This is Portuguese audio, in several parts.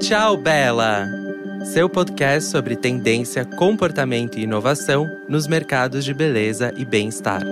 Tchau, Bela! Seu podcast sobre tendência, comportamento e inovação nos mercados de beleza e bem-estar.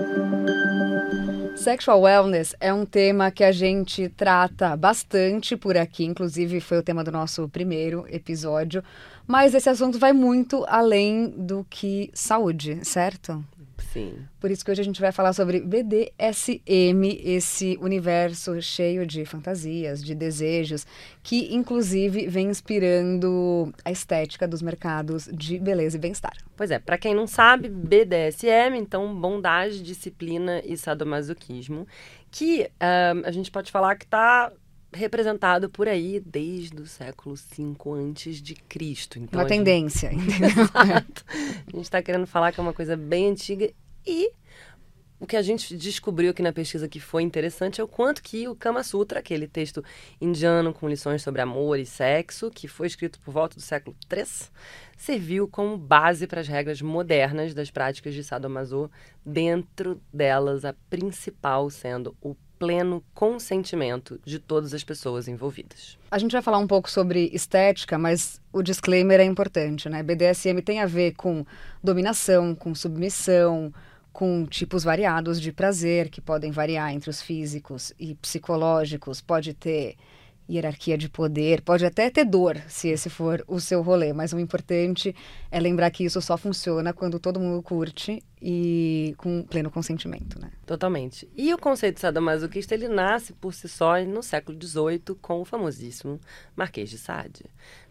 Sexual wellness é um tema que a gente trata bastante por aqui, inclusive foi o tema do nosso primeiro episódio, mas esse assunto vai muito além do que saúde, certo? Sim. Por isso que hoje a gente vai falar sobre BDSM, esse universo cheio de fantasias, de desejos, que inclusive vem inspirando a estética dos mercados de beleza e bem-estar. Pois é, para quem não sabe, BDSM, então bondade, disciplina e sadomasoquismo, que uh, a gente pode falar que está representado por aí desde o século V antes de Cristo. Então, Uma tendência. Gente... Exato. A gente está querendo falar que é uma coisa bem antiga e o que a gente descobriu aqui na pesquisa que foi interessante é o quanto que o Kama Sutra, aquele texto indiano com lições sobre amor e sexo, que foi escrito por volta do século III, serviu como base para as regras modernas das práticas de sadomaso, dentro delas a principal sendo o pleno consentimento de todas as pessoas envolvidas. A gente vai falar um pouco sobre estética, mas o disclaimer é importante, né? BDSM tem a ver com dominação, com submissão, com tipos variados de prazer que podem variar entre os físicos e psicológicos, pode ter hierarquia de poder, pode até ter dor, se esse for o seu rolê, mas o importante é lembrar que isso só funciona quando todo mundo curte e com pleno consentimento, né? Totalmente. E o conceito de sadomasoquista, ele nasce por si só no século XVIII com o famosíssimo Marquês de Sade.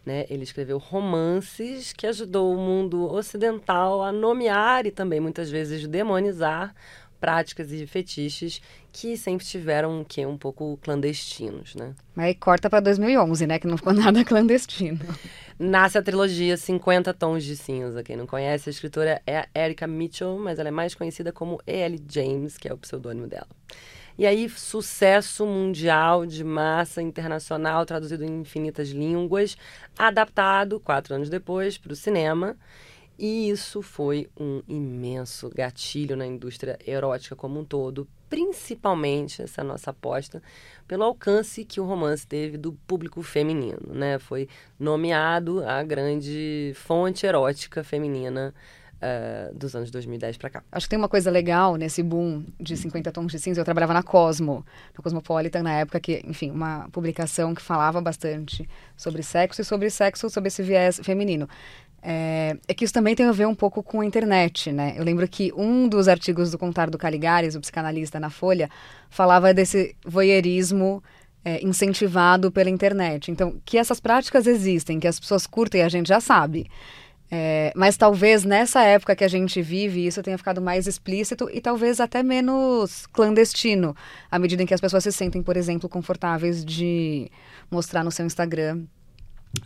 Né? Ele escreveu romances que ajudou o mundo ocidental a nomear e também muitas vezes demonizar práticas e fetiches que sempre tiveram que um pouco clandestinos, né? Mas corta para 2011, né, que não ficou nada clandestino. Nasce a trilogia 50 Tons de Cinza. Quem não conhece, a escritora é a Erica Mitchell, mas ela é mais conhecida como E.L. James, que é o pseudônimo dela. E aí, sucesso mundial de massa internacional, traduzido em infinitas línguas, adaptado quatro anos depois para o cinema. E isso foi um imenso gatilho na indústria erótica como um todo, principalmente essa nossa aposta pelo alcance que o romance teve do público feminino, né? Foi nomeado a grande fonte erótica feminina Uh, dos anos 2010 para cá. Acho que tem uma coisa legal nesse boom de 50 tons de cinza. Eu trabalhava na Cosmo, na Cosmopolitan, na época que, enfim, uma publicação que falava bastante sobre sexo e sobre sexo, sobre esse viés feminino. É, é, que isso também tem a ver um pouco com a internet, né? Eu lembro que um dos artigos do Contar do Caligares, o psicanalista na Folha, falava desse voyeurismo é, incentivado pela internet. Então, que essas práticas existem, que as pessoas curtem, a gente já sabe. É, mas talvez nessa época que a gente vive, isso tenha ficado mais explícito e talvez até menos clandestino, à medida em que as pessoas se sentem, por exemplo, confortáveis de mostrar no seu Instagram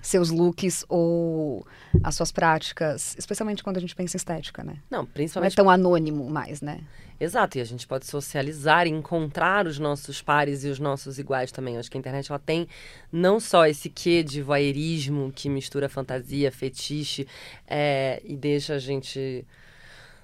seus looks ou as suas práticas, especialmente quando a gente pensa em estética, né? Não, principalmente. Não é tão anônimo mais, né? Exato, e a gente pode socializar e encontrar os nossos pares e os nossos iguais também. Eu acho que a internet ela tem não só esse quê de voyeurismo que mistura fantasia, fetiche é, e deixa a gente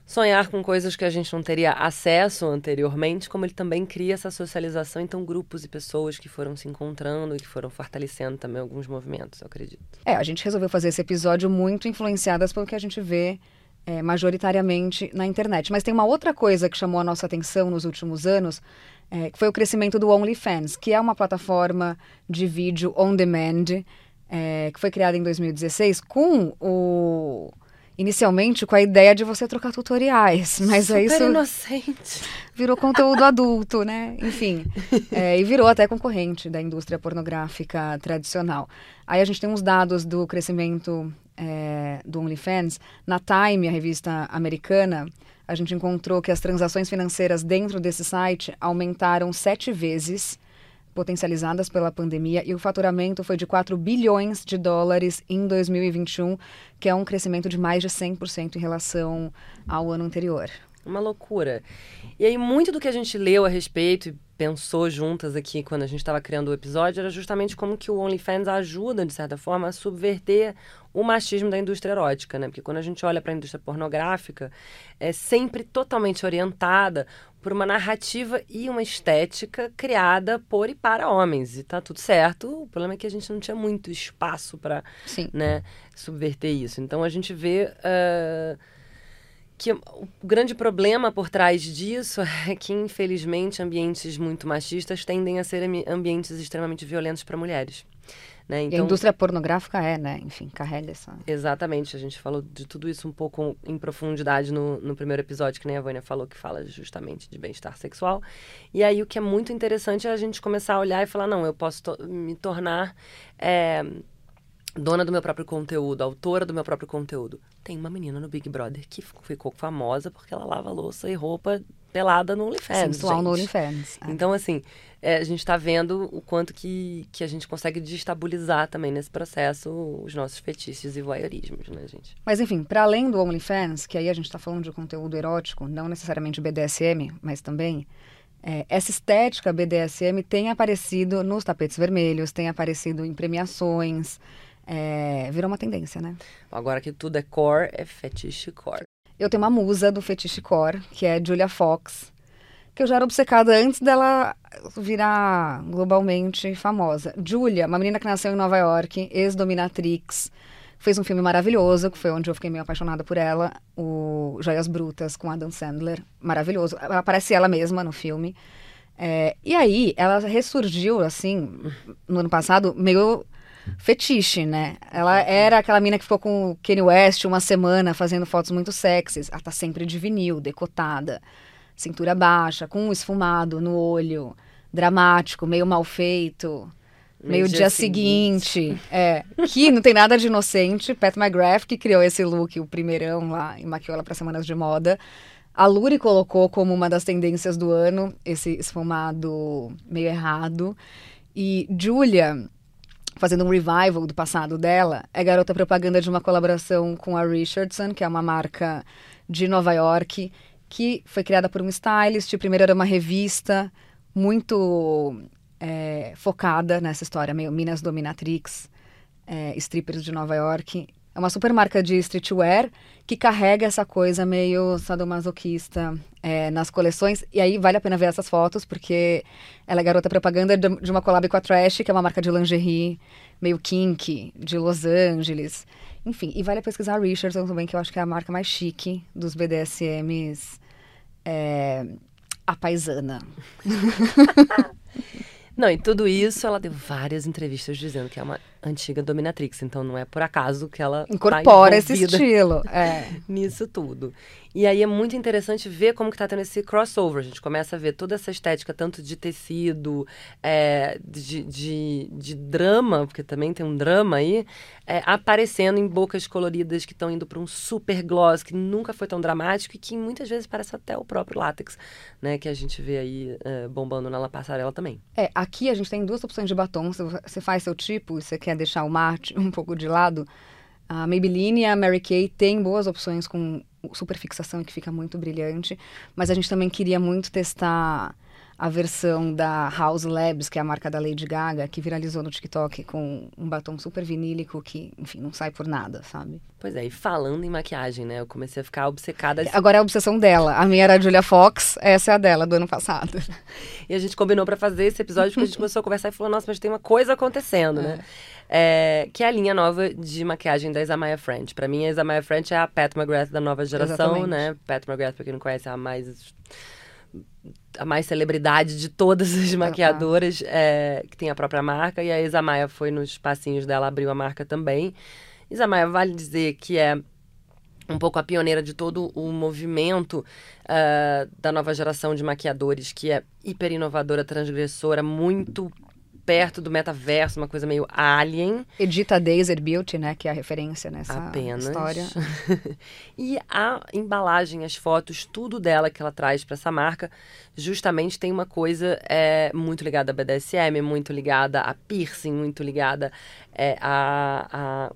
sonhar com coisas que a gente não teria acesso anteriormente, como ele também cria essa socialização, então grupos e pessoas que foram se encontrando e que foram fortalecendo também alguns movimentos, eu acredito. É, a gente resolveu fazer esse episódio muito influenciadas pelo que a gente vê é, majoritariamente na internet. Mas tem uma outra coisa que chamou a nossa atenção nos últimos anos, é, que foi o crescimento do OnlyFans, que é uma plataforma de vídeo on demand, é, que foi criada em 2016 com o inicialmente com a ideia de você trocar tutoriais, mas Super aí isso inocente. virou conteúdo adulto, né? Enfim, é, e virou até concorrente da indústria pornográfica tradicional. Aí a gente tem uns dados do crescimento é, do OnlyFans. Na Time, a revista americana, a gente encontrou que as transações financeiras dentro desse site aumentaram sete vezes potencializadas pela pandemia e o faturamento foi de 4 bilhões de dólares em 2021, que é um crescimento de mais de 100% em relação ao ano anterior. Uma loucura. E aí, muito do que a gente leu a respeito, pensou juntas aqui quando a gente estava criando o episódio era justamente como que o OnlyFans ajuda, de certa forma, a subverter o machismo da indústria erótica, né? Porque quando a gente olha para a indústria pornográfica, é sempre totalmente orientada por uma narrativa e uma estética criada por e para homens. E tá tudo certo. O problema é que a gente não tinha muito espaço para né, subverter isso. Então a gente vê. Uh, que o grande problema por trás disso é que, infelizmente, ambientes muito machistas tendem a ser ambientes extremamente violentos para mulheres. Né? Então, e a então indústria pornográfica é, né? Enfim, carrega essa. Exatamente. A gente falou de tudo isso um pouco em profundidade no, no primeiro episódio, que nem a Vânia falou, que fala justamente de bem-estar sexual. E aí o que é muito interessante é a gente começar a olhar e falar: não, eu posso to me tornar. É, dona do meu próprio conteúdo, autora do meu próprio conteúdo. Tem uma menina no Big Brother que ficou famosa porque ela lava louça e roupa pelada no OnlyFans. Sensual no OnlyFans. É. Então, assim, é, a gente está vendo o quanto que, que a gente consegue destabilizar também nesse processo os nossos fetiches e voyeurismos, né, gente? Mas, enfim, para além do OnlyFans, que aí a gente está falando de conteúdo erótico, não necessariamente BDSM, mas também... É, essa estética BDSM tem aparecido nos tapetes vermelhos, tem aparecido em premiações, é, virou uma tendência, né? Agora que tudo é core, é fetiche core. Eu tenho uma musa do fetiche core, que é Julia Fox, que eu já era obcecada antes dela virar globalmente famosa. Julia, uma menina que nasceu em Nova York, ex-dominatrix, fez um filme maravilhoso, que foi onde eu fiquei meio apaixonada por ela, o Joias Brutas, com Adam Sandler, maravilhoso. Aparece ela mesma no filme. É, e aí, ela ressurgiu, assim, no ano passado, meio fetiche, né? Ela era aquela mina que ficou com o Kanye West uma semana fazendo fotos muito sexys. Ela tá sempre de vinil, decotada, cintura baixa, com um esfumado no olho, dramático, meio mal feito. Meio, meio dia, dia seguinte. seguinte. É, que não tem nada de inocente. Pat McGrath, que criou esse look, o primeirão lá, e maquiou ela para semanas de moda. A Luri colocou como uma das tendências do ano esse esfumado meio errado. E Julia fazendo um revival do passado dela, é garota propaganda de uma colaboração com a Richardson, que é uma marca de Nova York, que foi criada por um stylist. Primeiro era uma revista muito é, focada nessa história, meio Minas Dominatrix, é, strippers de Nova York. É uma super marca de streetwear que carrega essa coisa meio sadomasoquista é, nas coleções. E aí vale a pena ver essas fotos, porque ela é garota propaganda de uma collab com a Trash, que é uma marca de lingerie meio kink, de Los Angeles. Enfim, e vale a pesquisar a Richardson também, que eu acho que é a marca mais chique dos BDSMs é, a paisana. Não, e tudo isso ela deu várias entrevistas dizendo que é uma antiga dominatrix, então não é por acaso que ela tá incorpora tá esse estilo, é. nisso tudo. E aí é muito interessante ver como que tá tendo esse crossover. A gente começa a ver toda essa estética, tanto de tecido, é, de, de, de, drama, porque também tem um drama aí, é, aparecendo em bocas coloridas que estão indo para um super gloss, que nunca foi tão dramático e que muitas vezes parece até o próprio látex, né? Que a gente vê aí é, bombando na passarela também. É, aqui a gente tem duas opções de batom. Se você faz seu tipo, você quer deixar o mate um pouco de lado, a Maybelline e a Mary Kay têm boas opções com superfixação que fica muito brilhante, mas a gente também queria muito testar a versão da House Labs, que é a marca da Lady Gaga, que viralizou no TikTok com um batom super vinílico que, enfim, não sai por nada, sabe? Pois é, e falando em maquiagem, né? Eu comecei a ficar obcecada. Agora é a obsessão dela. A minha era a Julia Fox, essa é a dela, do ano passado. E a gente combinou para fazer esse episódio porque a gente começou a conversar e falou: nossa, mas tem uma coisa acontecendo, né? é. né? É, que é a linha nova de maquiagem da Isamaya French. Para mim, a Isamaya French é a Pat McGrath da nova geração, Exatamente. né? Pat McGrath, pra quem não conhece, é a mais a mais celebridade de todas as maquiadoras é, que tem a própria marca. E a Isamaya foi nos passinhos dela, abriu a marca também. Isamaya, vale dizer que é um pouco a pioneira de todo o movimento uh, da nova geração de maquiadores, que é hiper inovadora, transgressora, muito perto do metaverso, uma coisa meio alien. Edita Daisy Beauty, né, que é a referência nessa Apenas. história. e a embalagem, as fotos, tudo dela que ela traz para essa marca, justamente tem uma coisa é, muito ligada a BDSM, muito ligada a piercing, muito ligada é, a, a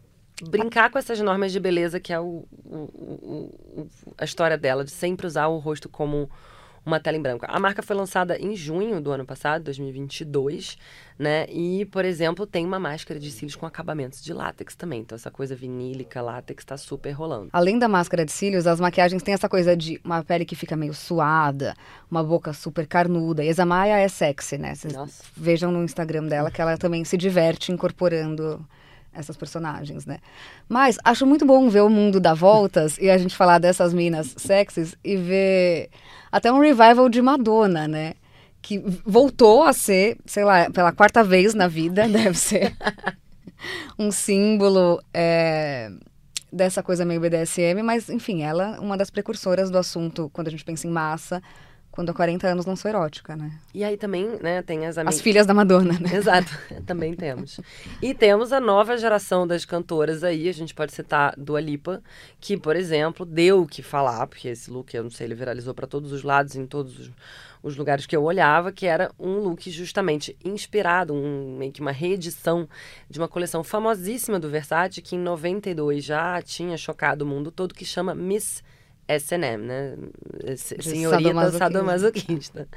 brincar com essas normas de beleza que é o, o, o, a história dela, de sempre usar o rosto como uma tela em branco. A marca foi lançada em junho do ano passado, 2022, né? E, por exemplo, tem uma máscara de cílios com acabamentos de látex também. Então, essa coisa vinílica, látex, tá super rolando. Além da máscara de cílios, as maquiagens têm essa coisa de uma pele que fica meio suada, uma boca super carnuda. E a Zamaya é sexy, né? Vocês Nossa. vejam no Instagram dela que ela também se diverte incorporando essas personagens, né? Mas acho muito bom ver o mundo dar voltas e a gente falar dessas minas sexys e ver até um revival de Madonna, né? Que voltou a ser, sei lá, pela quarta vez na vida, deve ser um símbolo é, dessa coisa meio BDSM, mas enfim, ela é uma das precursoras do assunto quando a gente pensa em massa, quando há 40 anos lançou erótica, né? E aí também, né, tem as amigas. As filhas da Madonna, né? Exato, também temos. E temos a nova geração das cantoras aí, a gente pode citar Dua Lipa, que, por exemplo, deu o que falar, porque esse look, eu não sei, ele viralizou para todos os lados, em todos os, os, lugares que eu olhava, que era um look justamente inspirado, um, meio que uma reedição de uma coleção famosíssima do Versace, que em 92 já tinha chocado o mundo todo, que chama Miss S&M, né? Senhorita sadomasoquista.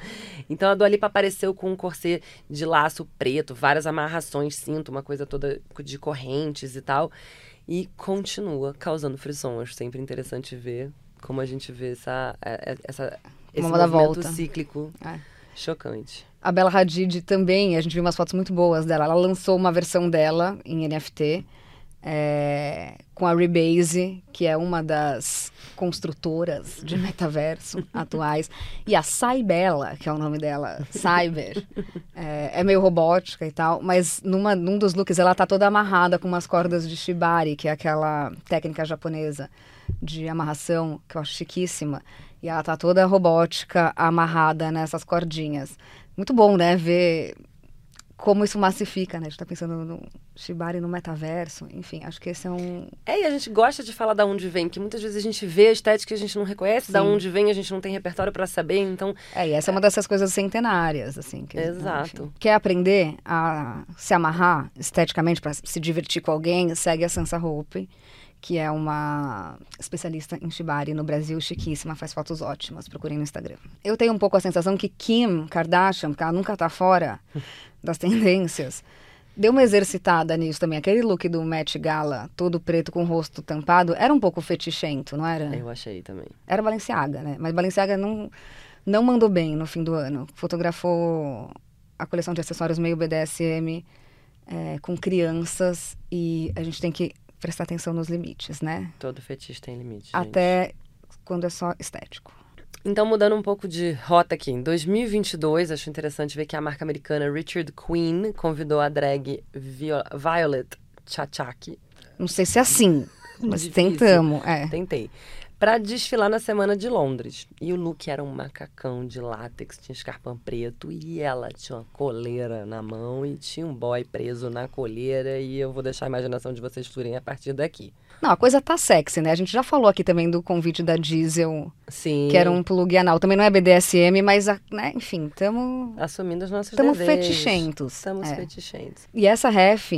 Então a Dua Lipa apareceu com um corset de laço preto, várias amarrações, cinto, uma coisa toda de correntes e tal. E continua causando frisson. Acho sempre interessante ver como a gente vê essa, essa, esse Uma movimento cíclico É. chocante. A Bella Hadid também, a gente viu umas fotos muito boas dela. Ela lançou uma versão dela em NFT é, com a Rebase, que é uma das construtoras de metaverso atuais. E a Cybella, que é o nome dela, Cyber, é, é meio robótica e tal, mas numa, num dos looks ela tá toda amarrada com umas cordas de shibari, que é aquela técnica japonesa de amarração, que eu acho chiquíssima. E ela tá toda robótica, amarrada nessas cordinhas. Muito bom, né? Ver como isso massifica, né? A gente tá pensando no Shibari no metaverso. Enfim, acho que esse é um. É, e a gente gosta de falar da onde vem, porque muitas vezes a gente vê a estética e a gente não reconhece da Sim. onde vem, a gente não tem repertório para saber, então É, e essa é uma dessas coisas centenárias, assim. Que, Exato. enfim. Quer aprender a se amarrar esteticamente para se divertir com alguém? Segue a Sansa Hope, que é uma especialista em shibari no Brasil, chiquíssima, faz fotos ótimas, procurem no Instagram. Eu tenho um pouco a sensação que Kim Kardashian, porque ela nunca tá fora das tendências, deu uma exercitada nisso também. Aquele look do Met Gala, todo preto com o rosto tampado, era um pouco fetichento, não era? eu achei também. Era Balenciaga, né? Mas Balenciaga não, não mandou bem no fim do ano. Fotografou a coleção de acessórios meio BDSM é, com crianças e a gente tem que prestar atenção nos limites, né? Todo fetiche tem limite. gente. Até quando é só estético. Então, mudando um pouco de rota aqui, em 2022, acho interessante ver que a marca americana Richard Queen convidou a drag Vio- Violet Chachaki, Não sei se é assim, mas Difícil. tentamos. É. tentei, para desfilar na Semana de Londres. E o look era um macacão de látex, tinha escarpão preto e ela tinha uma coleira na mão e tinha um boy preso na coleira. E eu vou deixar a imaginação de vocês fluírem a partir daqui. Não, a coisa tá sexy, né? A gente já falou aqui também do convite da Diesel, Sim. que era um plug anal. Também não é BDSM, mas, a- né, enfim, estamos Assumindo os nossos Estamos fetichentos. Estamos É. fetichentos. E essa ref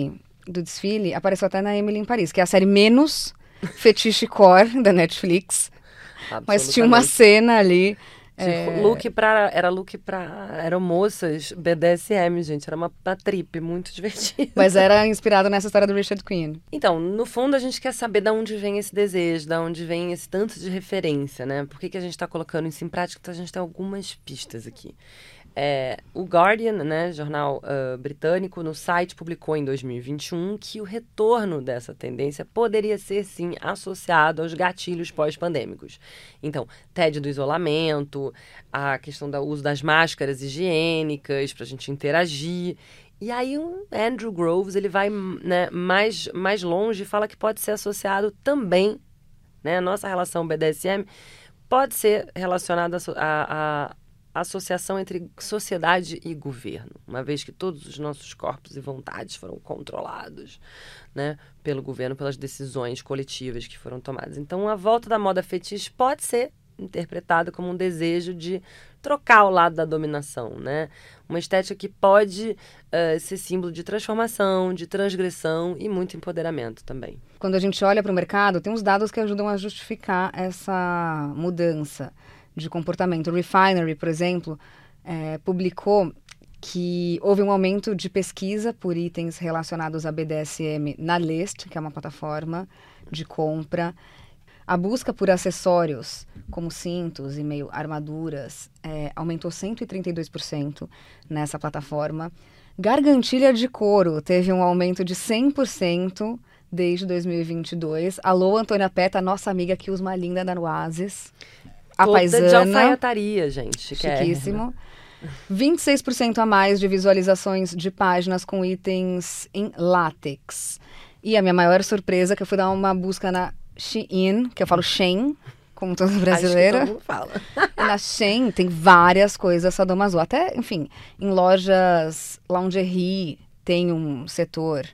do desfile apareceu até na Emily em Paris, que é a série menos fetiche core da Netflix. Mas tinha uma cena ali. É, look pra, era look pra. Eram moças BDSM, gente. Era uma, uma trip muito divertida. Mas era inspirado nessa história do Richard Quinn. Então, no fundo, a gente quer saber de onde vem esse desejo, de onde vem esse tanto de referência, né? Por que, que a gente está colocando isso em prática? Então, a gente tem algumas pistas aqui. É, o Guardian, né, jornal ah, britânico, no site publicou em 2021 que o retorno dessa tendência poderia ser, sim, associado aos gatilhos pós-pandêmicos. Então, TED do isolamento, a questão do uso das máscaras higiênicas para a gente interagir. E aí o Andrew Groves ele vai né, mais, mais longe e fala que pode ser associado também, né, a nossa relação BDSM pode ser relacionada à à associação entre sociedade e governo, uma vez que todos os nossos corpos e vontades foram controlados né, pelo governo, pelas decisões coletivas que foram tomadas. Então, a volta da moda fetiche pode ser interpretada como um desejo de trocar o lado da dominação, né? Uma estética que pode eh, ser símbolo de transformação, de transgressão e muito empoderamento também. Quando a gente olha para o mercado, tem uns dados que ajudam a justificar essa mudança. De comportamento. O Refinery, por exemplo, é, publicou que houve um aumento de pesquisa por itens relacionados a BDSM na List, que é uma plataforma de compra. A busca por acessórios, como cintos e meio armaduras, é, aumentou 132% nessa plataforma. Gargantilha de couro teve um aumento de 100% desde 2022. Alô, Antônia Peta, nossa amiga que usa uma linda da Oasis. A Toda paisana. de alfaiataria, gente. é- Chiquíssimo. 26% a mais de visualizações de páginas com itens em látex. E a minha maior surpresa é que eu fui dar uma busca na Shein, que eu falo Shein, como toda brasileira. Acho que todo fala. E na Shein tem várias coisas sadomaso. Até, enfim, em lojas lingerie tem um setor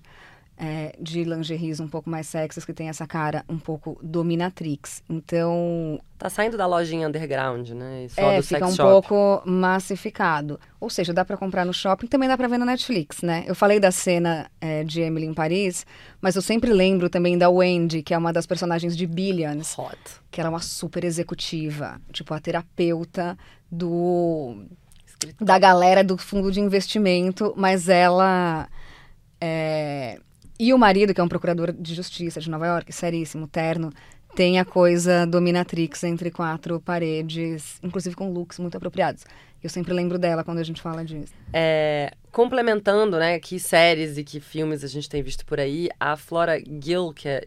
é, de lingeries um pouco mais sexys que tem essa cara um pouco dominatrix. Então, Tá saindo da lojinha underground, né? E só é, do fica um shop. pouco massificado. Ou seja, dá pra comprar no shopping, também dá pra ver na Netflix, né? Eu falei da cena é, de Emily em Paris, mas eu sempre lembro também da Wendy, que é uma das personagens de Billions, Hot. que ela é uma super executiva, tipo a terapeuta do da galera do fundo de investimento, mas ela é, e o marido, que é um procurador de justiça de Nova York, seríssimo, terno, tem a coisa dominatrix entre quatro paredes, inclusive com looks muito apropriados. Eu sempre lembro dela quando a gente fala disso. É, complementando, né, que séries e que filmes a gente tem visto por aí, a Flora Gill, que é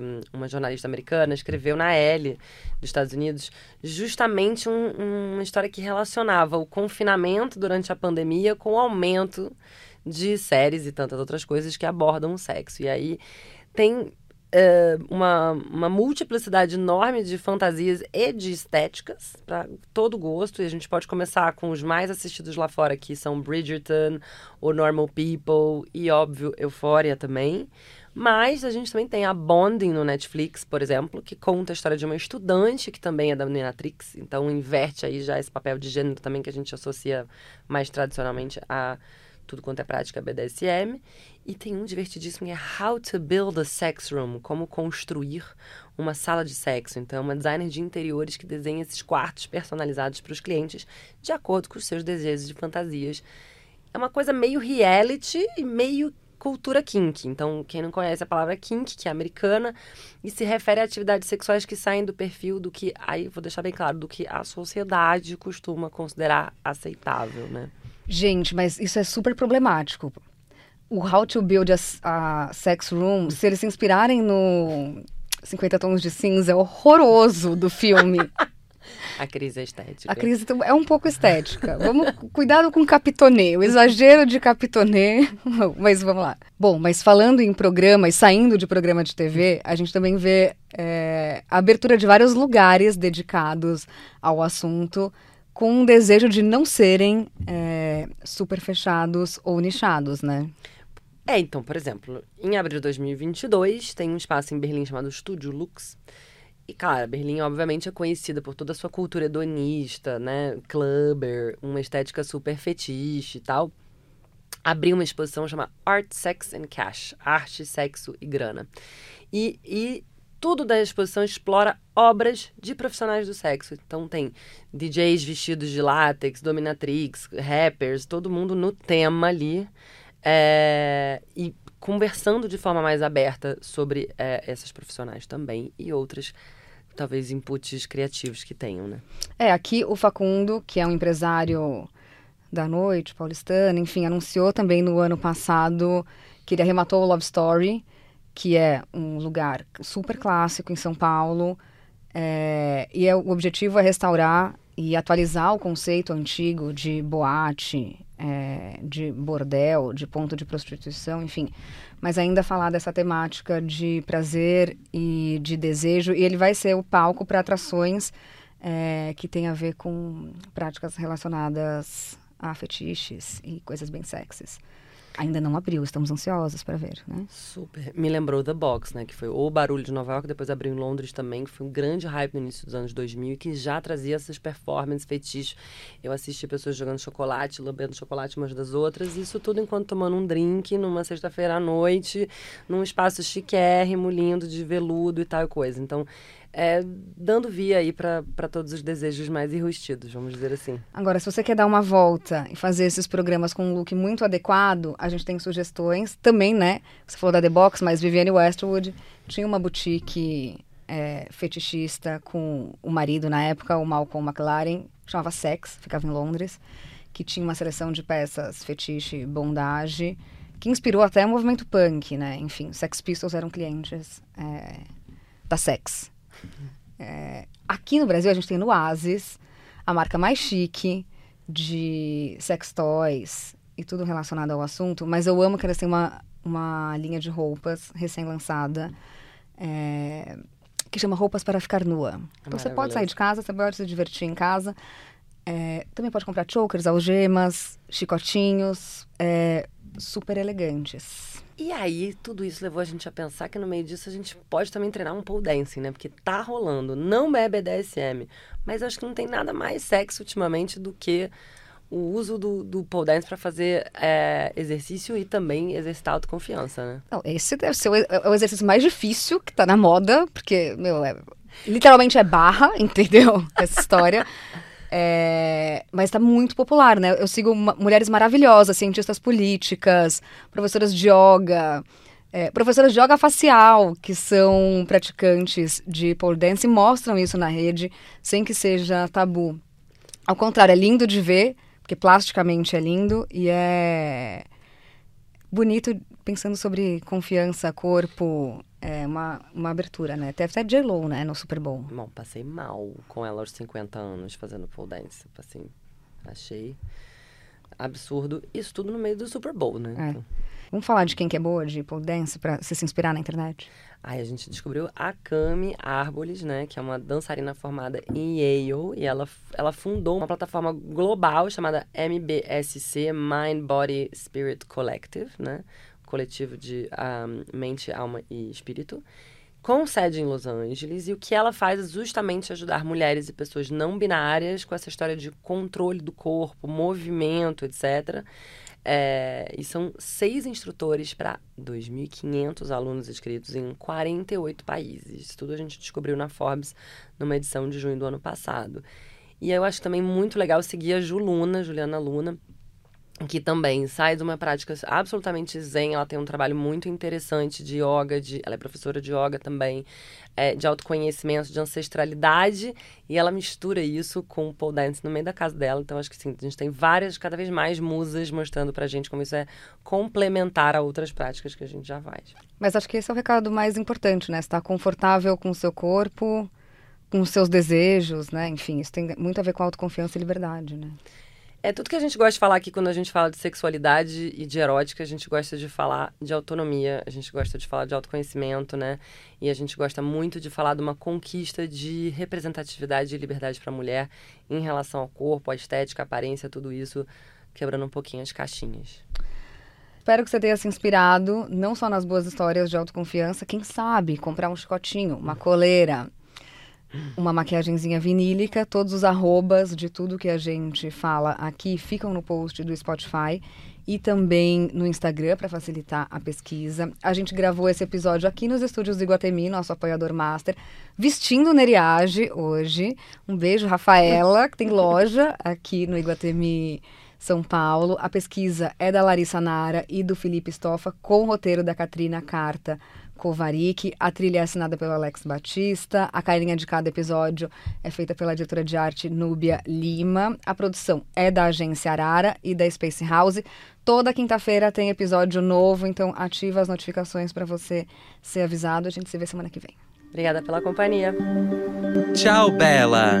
um, uma jornalista americana, escreveu na Elle dos Estados Unidos justamente um- uma história que relacionava o confinamento durante a pandemia com o aumento de séries e tantas outras coisas que abordam o sexo. E aí tem é, uma, uma multiplicidade enorme de fantasias e de estéticas para todo gosto. E a gente pode começar com os mais assistidos lá fora, que são Bridgerton, o Normal People e, óbvio, Euphoria também. Mas a gente também tem a Bonding no Netflix, por exemplo, que conta a história de uma estudante que também é da Dominatrix. Então inverte aí já esse papel de gênero também que a gente associa mais tradicionalmente a tudo quanto é prática BDSM. E tem um divertidíssimo que é How to Build a Sex Room, como construir uma sala de sexo. Então, é uma designer de interiores que desenha esses quartos personalizados para os clientes de acordo com os seus desejos e fantasias. É uma coisa meio reality e meio cultura kink. Então, quem não conhece a palavra kink, que é americana, e se refere a atividades sexuais que saem do perfil do que, aí vou deixar bem claro, do que a sociedade costuma considerar aceitável, né? Gente, mas isso é super problemático. O How to Build a, a Sex Room, se eles se inspirarem no 50 Tons de Cinza, é horroroso do filme. A crise é estética. A crise é um pouco estética. Vamos cuidado com capitonê, o exagero de capitonê. Mas vamos lá. Bom, mas falando em programa e saindo de programa de TV, a gente também vê é, a abertura de vários lugares dedicados ao assunto, com um desejo de não serem é, super fechados ou nichados, né? É, então, por exemplo, em abril de 2022, tem um espaço em Berlim chamado Studio Lux. E, cara, Berlim, obviamente, é conhecida por toda a sua cultura hedonista, né? Clubber, uma estética super fetiche e tal. Abriu uma exposição chamada Art, Sex and Cash Arte, Sexo e Grana. E, e tudo da exposição explora obras de profissionais do sexo. Então tem DJs vestidos de látex, dominatrix, rappers, todo mundo no tema ali. É, e conversando de forma mais aberta sobre é, essas profissionais também e outras, talvez, inputs criativos que tenham, né? É, aqui o Facundo, que é um empresário da noite, paulistano, enfim, anunciou também no ano passado que ele arrematou o Love Story, que é um lugar super clássico em São Paulo, é, e é, o objetivo é restaurar e atualizar o conceito antigo de boate, é, de bordel, de ponto de prostituição, enfim, mas ainda falar dessa temática de prazer e de desejo, e ele vai ser o palco para atrações é, que tem a ver com práticas relacionadas a fetiches e coisas bem sexys. Ainda não abriu, estamos ansiosos para ver, né? Super. Me lembrou The Box, né? Que foi o barulho de Nova York, depois abriu em Londres também, que foi um grande hype no início dos anos 2000 e que já trazia essas performances fetiches. Eu assisti pessoas jogando chocolate, lambendo chocolate umas das outras, isso tudo enquanto tomando um drink numa sexta-feira à noite, num espaço chiquérrimo, lindo, de veludo e tal coisa. Então, é, dando via aí para todos os desejos mais enrustidos, vamos dizer assim. Agora, se você quer dar uma volta e fazer esses programas com um look muito adequado, a gente tem sugestões também, né? Você falou da The Box, mas Vivienne Westwood tinha uma boutique é, fetichista com o marido na época, o Malcolm McLaren, chamava Sex, ficava em Londres, que tinha uma seleção de peças fetiche, bondage, que inspirou até o movimento punk, né? Enfim, Sex Pistols eram clientes é, da Sex. É, aqui no Brasil a gente tem no Oasis, a marca mais chique de sex toys e tudo relacionado ao assunto, mas eu amo que eles têm uma, uma linha de roupas recém-lançada é, que chama Roupas para Ficar Nua. Então você pode sair de casa, você pode se divertir em casa. É, também pode comprar chokers, algemas, chicotinhos, é, super elegantes. E aí, tudo isso levou a gente a pensar que no meio disso a gente pode também treinar um pole dancing, né? Porque tá rolando, não é BDSM, mas acho que não tem nada mais sexy ultimamente do que o uso do, do pole dance para fazer é, exercício e também exercitar autoconfiança, né? Não, esse deve ser o, é o exercício mais difícil que tá na moda, porque, meu, é, literalmente é barra, entendeu? Essa história. É, mas está muito popular, né? Eu sigo mulheres maravilhosas, cientistas políticas, professoras de yoga, é, professoras de yoga facial, que são praticantes de pole dance e mostram isso na rede sem que seja tabu. Ao contrário, é lindo de ver, porque plasticamente é lindo e é bonito pensando sobre confiança, corpo, é uma, uma abertura, né? Teve até J-Lo, né, no Super Bowl. Bom, passei mal com ela aos 50 anos fazendo pole dance. Assim, achei absurdo. Isso tudo no meio do Super Bowl, né? É. Então... Vamos falar de quem que é boa de pole dance pra você se inspirar na internet? Aí a gente descobriu a Cami Arboles, né? Que é uma dançarina formada em Yale. E ela, ela fundou uma plataforma global chamada MBSC, Mind, Body, Spirit Collective, né? coletivo de um, mente, alma e espírito, com sede em Los Angeles. E o que ela faz é justamente ajudar mulheres e pessoas não binárias com essa história de controle do corpo, movimento, etc. É, e são seis instrutores para 2.500 alunos inscritos em 48 países. Isso tudo a gente descobriu na Forbes numa edição de junho do ano passado. E eu acho também muito legal seguir a Juluna, Juliana Luna, que também sai de uma prática absolutamente zen. Ela tem um trabalho muito interessante de yoga, de, ela é professora de yoga também, é, de autoconhecimento, de ancestralidade, e ela mistura isso com o pole dance no meio da casa dela. Então, acho que sim, a gente tem várias, cada vez mais musas mostrando pra gente como isso é complementar a outras práticas que a gente já faz. Mas acho que esse é o recado mais importante, né? Estar confortável com o seu corpo, com os seus desejos, né? Enfim, isso tem muito a ver com autoconfiança e liberdade, né? É tudo que a gente gosta de falar aqui quando a gente fala de sexualidade e de erótica, a gente gosta de falar de autonomia, a gente gosta de falar de autoconhecimento, né? E a gente gosta muito de falar de uma conquista de representatividade e liberdade para a mulher em relação ao corpo, à estética, à aparência, tudo isso, quebrando um pouquinho as caixinhas. Espero que você tenha se inspirado, não só nas boas histórias de autoconfiança, quem sabe comprar um chicotinho, uma coleira, uma maquiagemzinha vinílica. Todos os arrobas de tudo que a gente fala aqui ficam no post do Spotify e também no Instagram para facilitar a pesquisa. A gente gravou esse episódio aqui nos estúdios do Iguatemi, nosso apoiador master, vestindo Neriage hoje. Um beijo, Rafaela, que tem loja aqui no Iguatemi. São Paulo. A pesquisa é da Larissa Nara e do Felipe Stoffa, com o roteiro da Katrina Carta Kovarik. A trilha é assinada pelo Alex Batista. A carinha de cada episódio é feita pela diretora de arte Núbia Lima. A produção é da agência Arara e da Space House. Toda quinta-feira tem episódio novo, então ativa as notificações para você ser avisado. A gente se vê semana que vem. Obrigada pela companhia. Tchau, Bela!